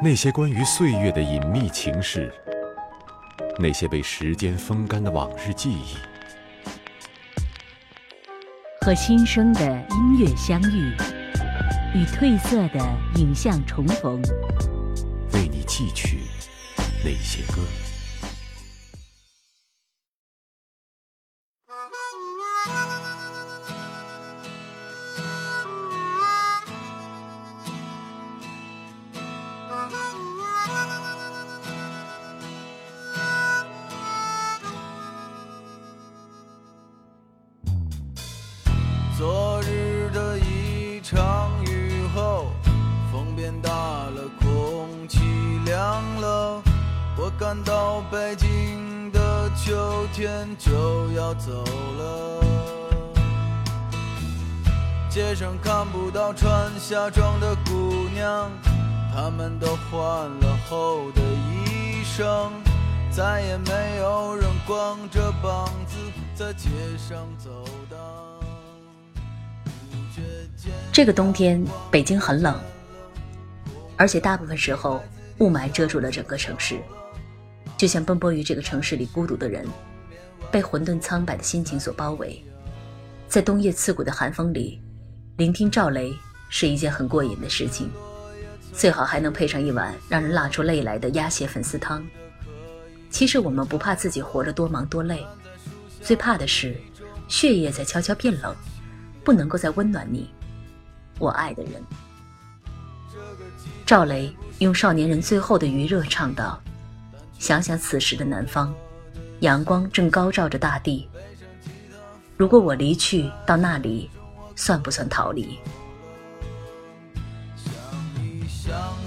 那些关于岁月的隐秘情事，那些被时间风干的往日记忆，和新生的音乐相遇，与褪色的影像重逢，为你寄去那些歌。他们都换了厚的衣裳，再也没有人光着膀子在街上走荡。这个冬天，北京很冷，而且大部分时候雾霾遮住了整个城市，就像奔波于这个城市里孤独的人，被混沌苍白的心情所包围。在冬夜刺骨的寒风里，聆听赵雷是一件很过瘾的事情，最好还能配上一碗让人辣出泪来的鸭血粉丝汤。其实我们不怕自己活着多忙多累，最怕的是血液在悄悄变冷，不能够再温暖你。我爱的人，赵雷用少年人最后的余热唱道：“想想此时的南方，阳光正高照着大地。如果我离去到那里，算不算逃离？”像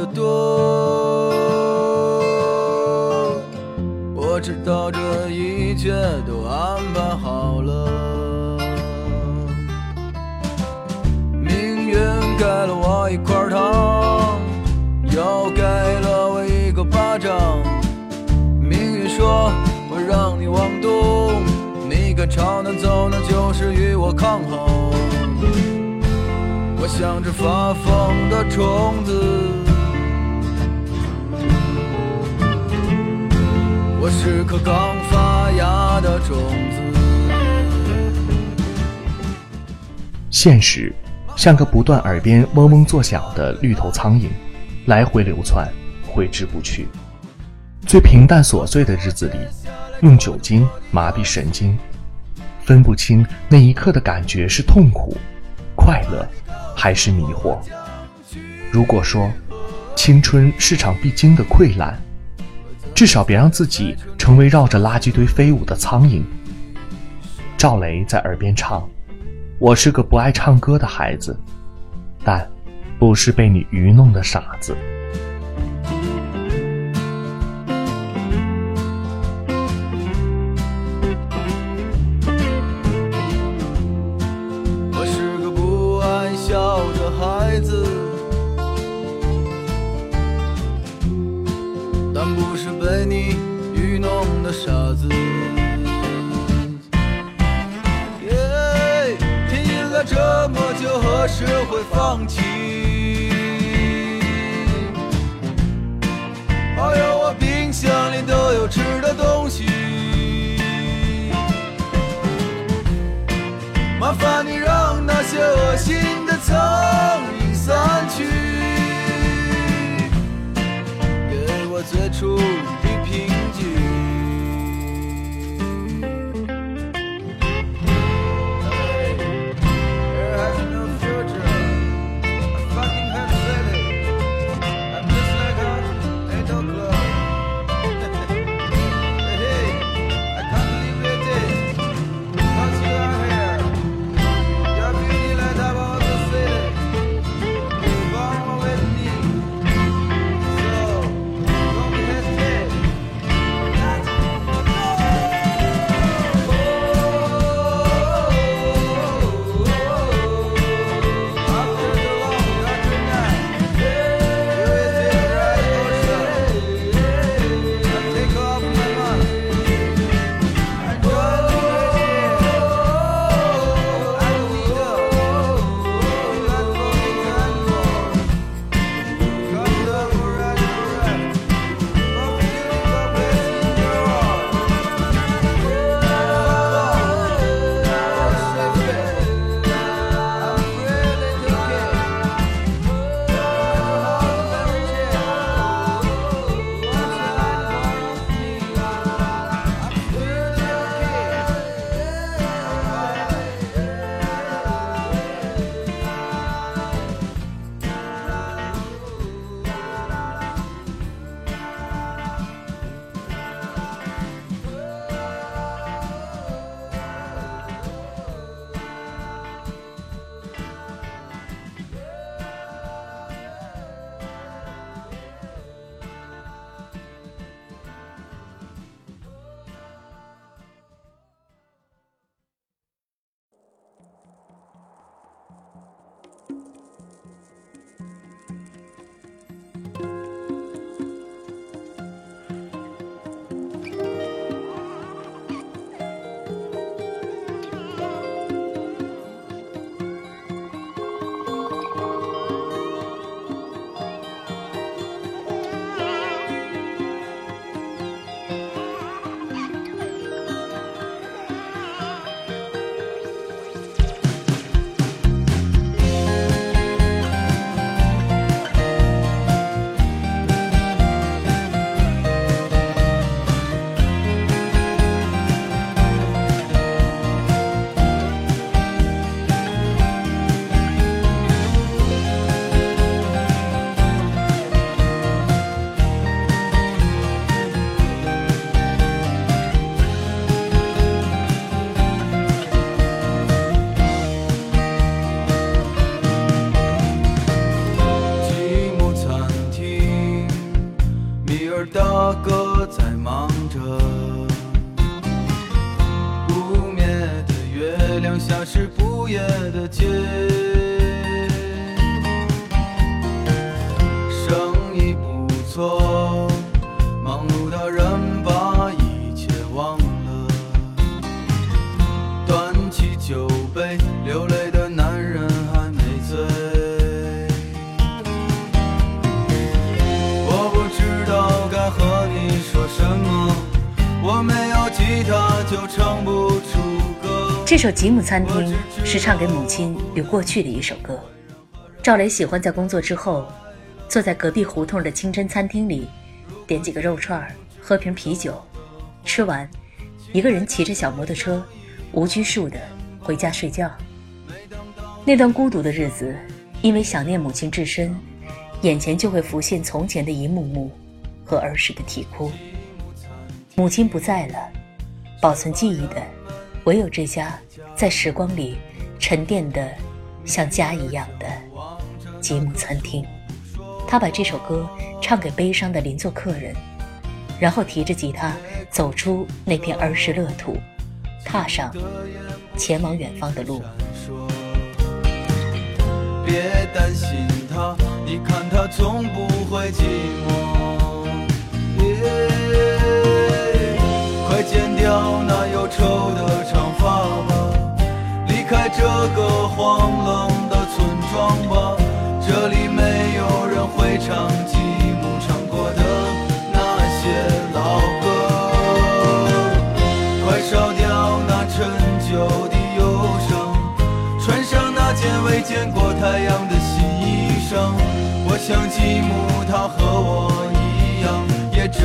的多。我知道这一切都安排好了。命运给了我一块糖，又给了我一个巴掌。命运说我让你往东，你敢朝南走，那就是与我抗衡。我像只发疯的虫子，是颗刚发芽的种子。现实像个不断耳边嗡嗡作响的绿头苍蝇，来回流窜，挥之不去。最平淡琐碎的日子里，用酒精麻痹神经，分不清那一刻的感觉是痛苦、快乐还是迷惑。如果说青春是场必经的溃烂，至少别让自己成为绕着垃圾堆飞舞的苍蝇。赵雷在耳边唱。我是个不爱唱歌的孩子，但不是被你愚弄的傻子。这首《吉姆餐厅》是唱给母亲与过去的一首歌。赵雷喜欢在工作之后，坐在隔壁胡同的清真餐厅里，点几个肉串，喝瓶啤酒，吃完，一个人骑着小摩托车，无拘束的回家睡觉。那段孤独的日子，因为想念母亲至深，眼前就会浮现从前的一幕幕和儿时的啼哭。母亲不在了，保存记忆的唯有这家在时光里沉淀的像家一样的吉姆餐厅。他把这首歌唱给悲伤的邻座客人，然后提着吉他走出那片儿时乐土，踏上前往远方的路。别担心他，你看他从不会寂寞。耶快剪掉那忧愁的，开这个荒冷的村庄吧。这里没有人会唱吉姆唱过的那些老歌。快烧掉那陈旧的忧伤，穿上那件未见过太阳的新衣裳。我想吉姆他和我一样，也这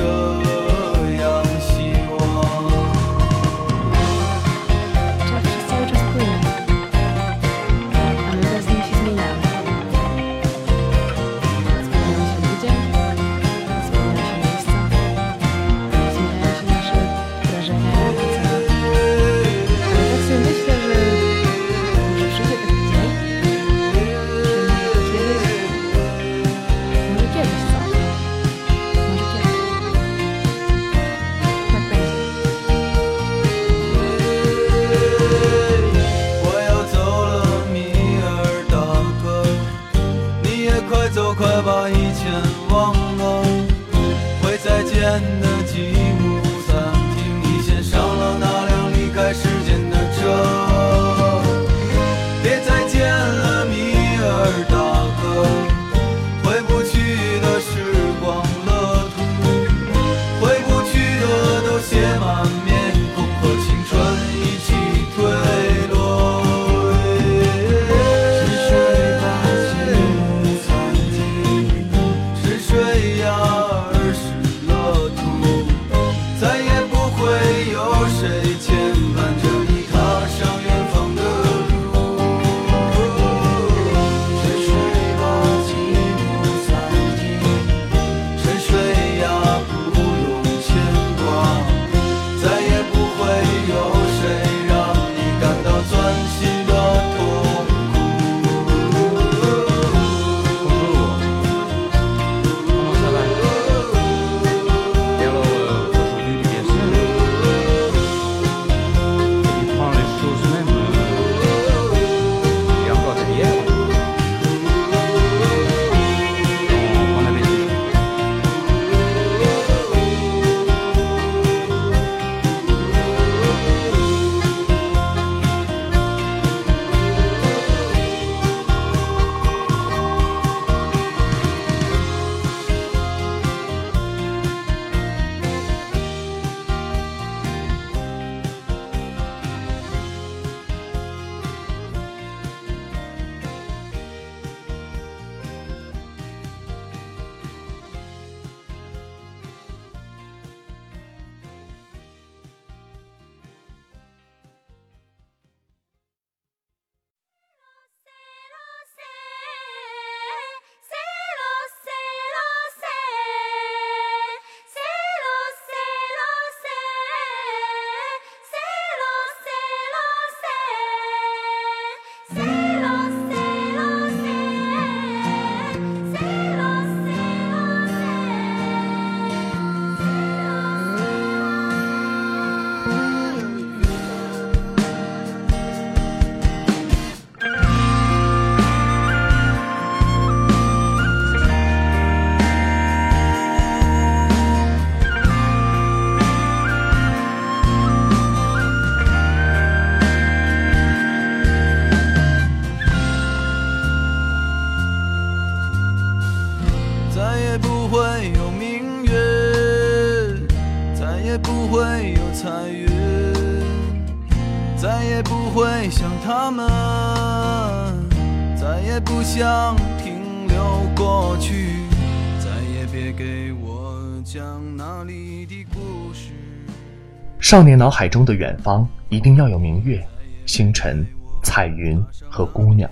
少年脑海中的远方一定要有明月、星辰、彩云和姑娘。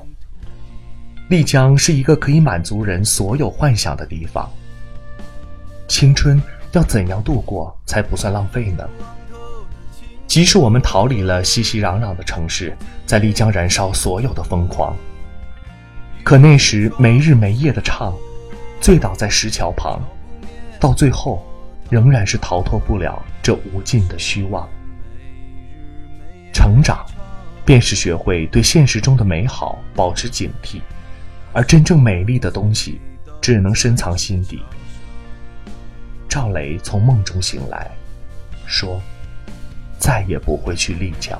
丽江是一个可以满足人所有幻想的地方。青春要怎样度过才不算浪费呢？即使我们逃离了熙熙攘攘的城市，在丽江燃烧所有的疯狂，可那时没日没夜的唱，醉倒在石桥旁，到最后，仍然是逃脱不了这无尽的虚妄。成长，便是学会对现实中的美好保持警惕，而真正美丽的东西，只能深藏心底。赵雷从梦中醒来，说：“再也不会去丽江。”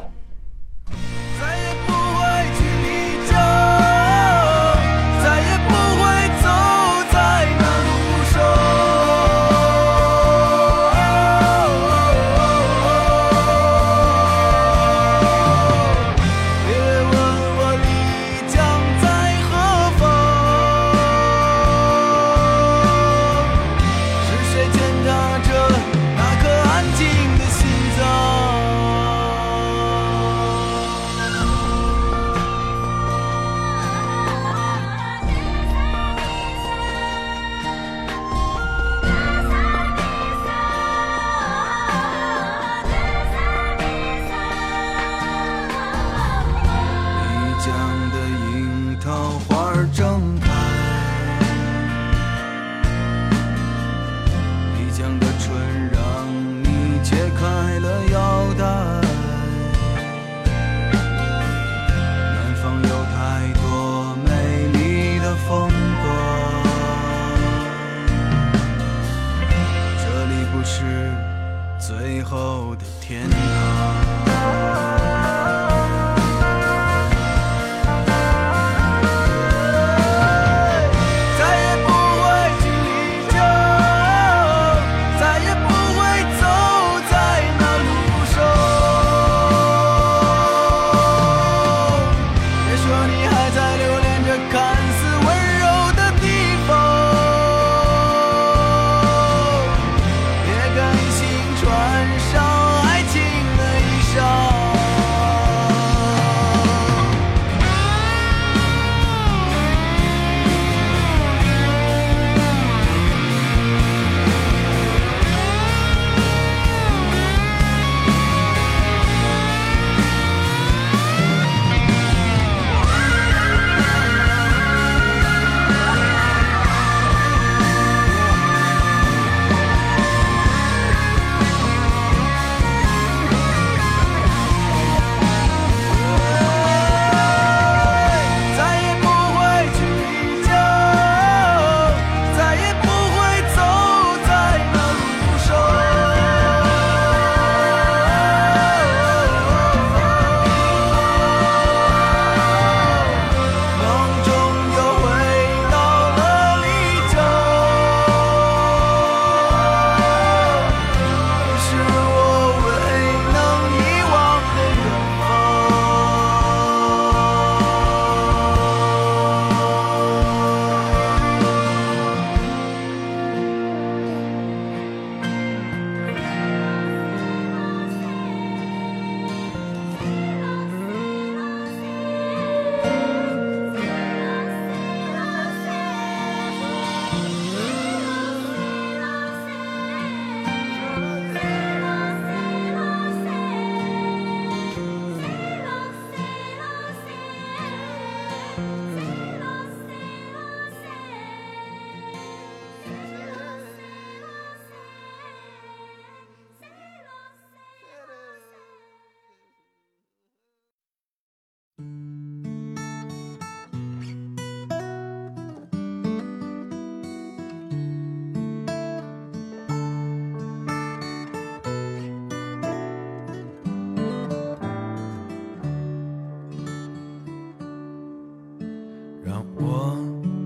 让我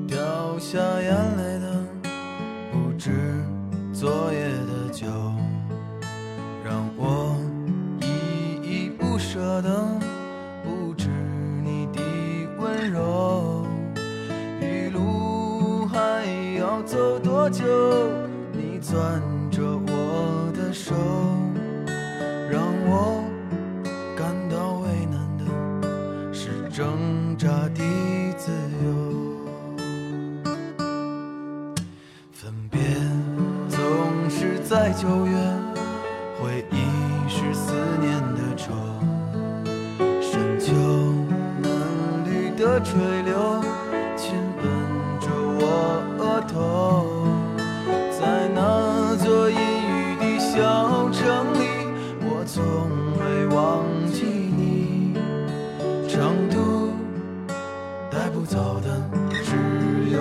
掉下眼泪的不止昨夜的酒让我依依不舍的不止你的温柔。余路还要走多久你攥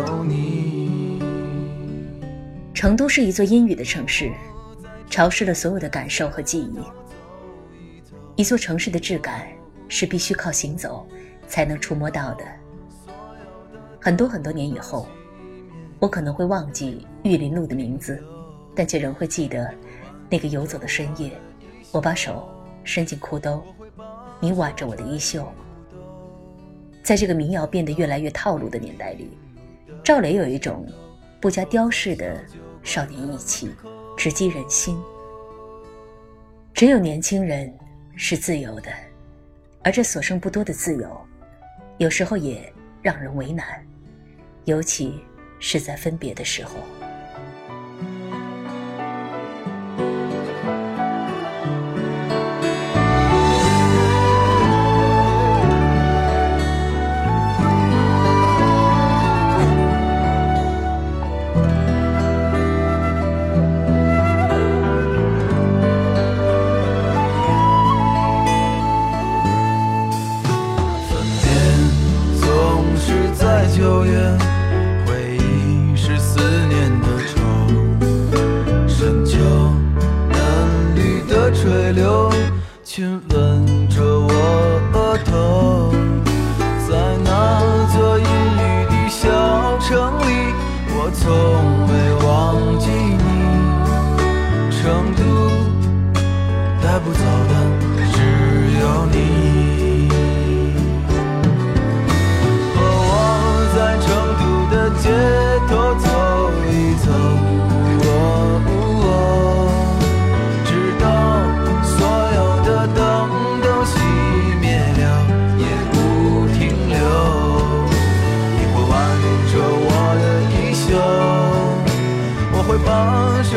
有你。成都是一座阴雨的城市，潮湿了所有的感受和记忆。一座城市的质感是必须靠行走才能触摸到的。很多很多年以后，我可能会忘记玉林路的名字，但却仍会记得那个游走的深夜。我把手伸进裤兜，你挽着我的衣袖。在这个民谣变得越来越套路的年代里，赵雷有一种不加雕饰的少年义气，直击人心。只有年轻人是自由的，而这所剩不多的自由，有时候也让人为难，尤其是在分别的时候。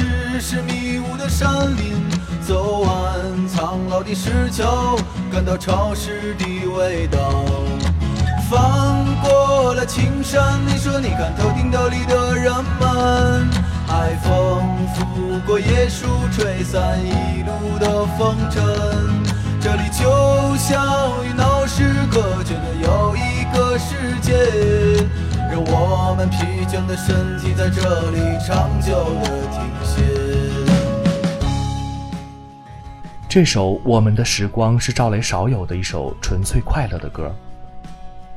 只是迷雾的山林。走完苍老的石桥，感到潮湿的味道。翻过了青山，你说你看头顶斗笠的人们，海风拂过椰树，吹散一路的风尘。这里就像与闹市隔绝的又一个世界，们疲倦的身体在这里长久的停歇。这首《我们的时光》是赵雷少有的一首纯粹快乐的歌。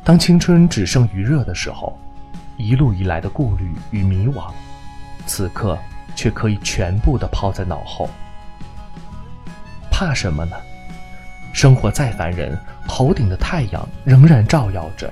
当青春只剩余热的时候，一路以来的顾虑与迷惘，此刻却可以全部的抛在脑后。怕什么呢？生活再烦人，头顶的太阳仍然照耀着。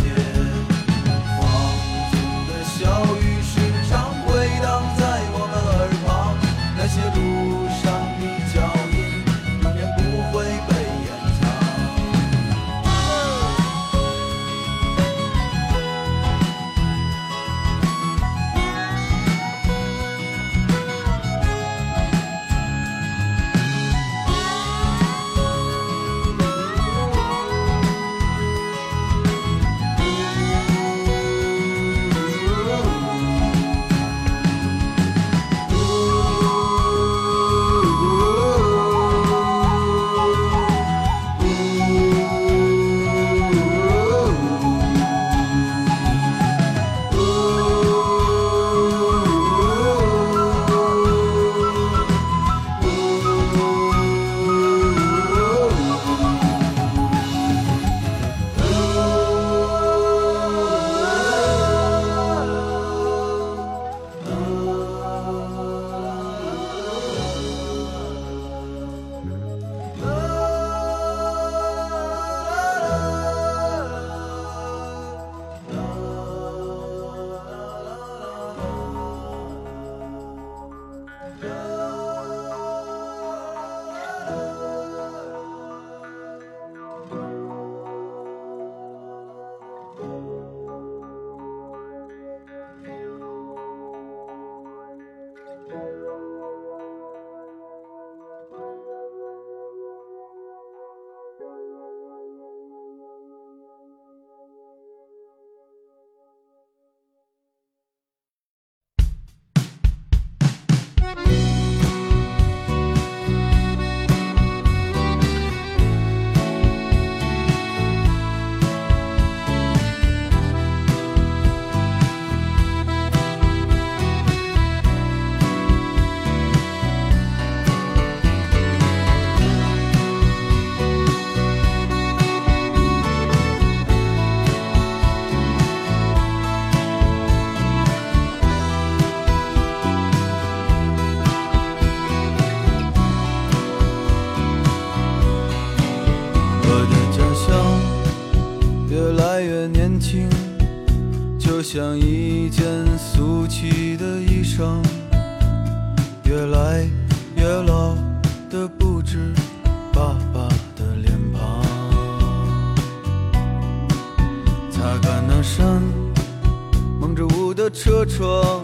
车窗，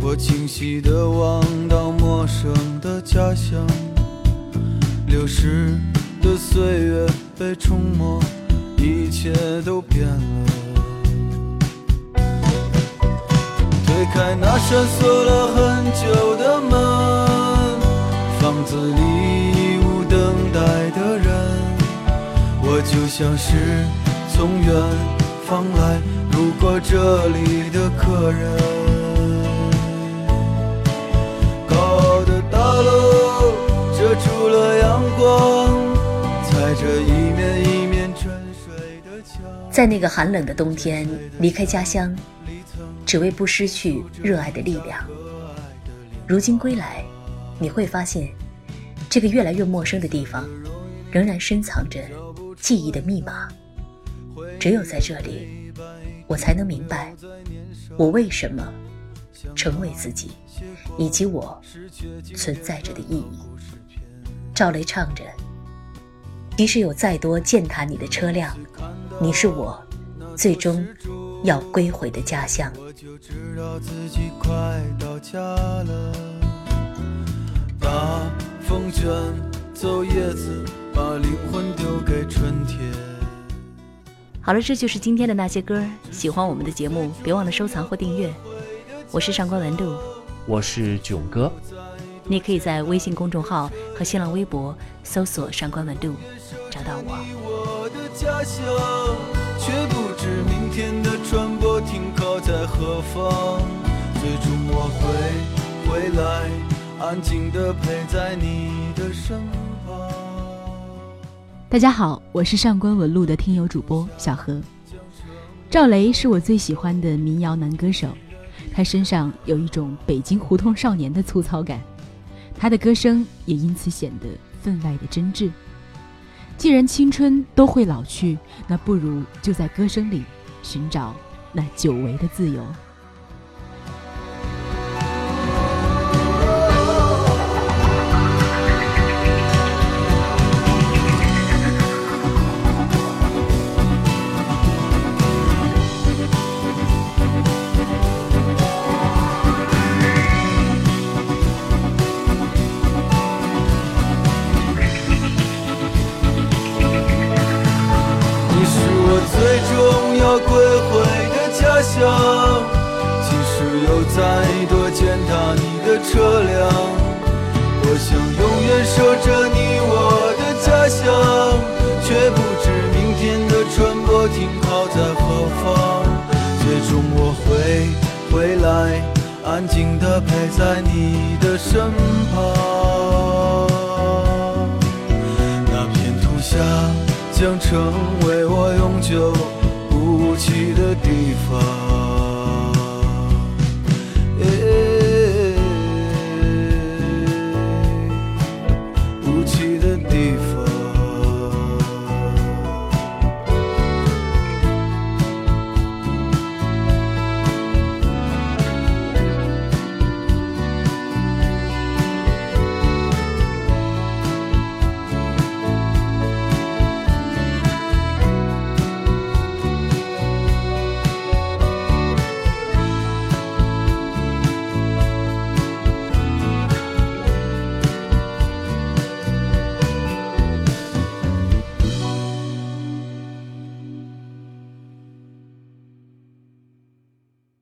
我清晰地望到陌生的家乡。流逝的岁月被冲没，一切都变了。推开那扇锁了很久的门，房子里已无等待的人，我就像是从远方来过这里的客人。高傲的大楼遮住了阳光，踩着一面一面沉睡的墙。在那个寒冷的冬天，离开家乡，只为不失去热爱的力量。如今归来，你会发现，这个越来越陌生的地方，仍然深藏着记忆的密码。只有在这里，我才能明白，我为什么成为自己，以及我存在着的意义。赵雷唱着：“即使有再多践踏你的车辆，你是我最终要归回的家乡。”我就知道自己快到家了。大风卷走叶子，把灵魂丢给春天。好了，这就是今天的那些歌。喜欢我们的节目，别忘了收藏或订阅。我是上官文露，我是囧哥，你可以在微信公众号和新浪微博搜索“上官文露”，找到我。我的家乡，却不知明天的船舶停靠在何方。最终我会回来，安静地陪在你的身旁。大家好，我是上官文露的听友主播小何。赵雷是我最喜欢的民谣男歌手，他身上有一种北京胡同少年的粗糙感，他的歌声也因此显得分外的真挚。既然青春都会老去，那不如就在歌声里寻找那久违的自由。安静地陪在你的身旁。那片土下将成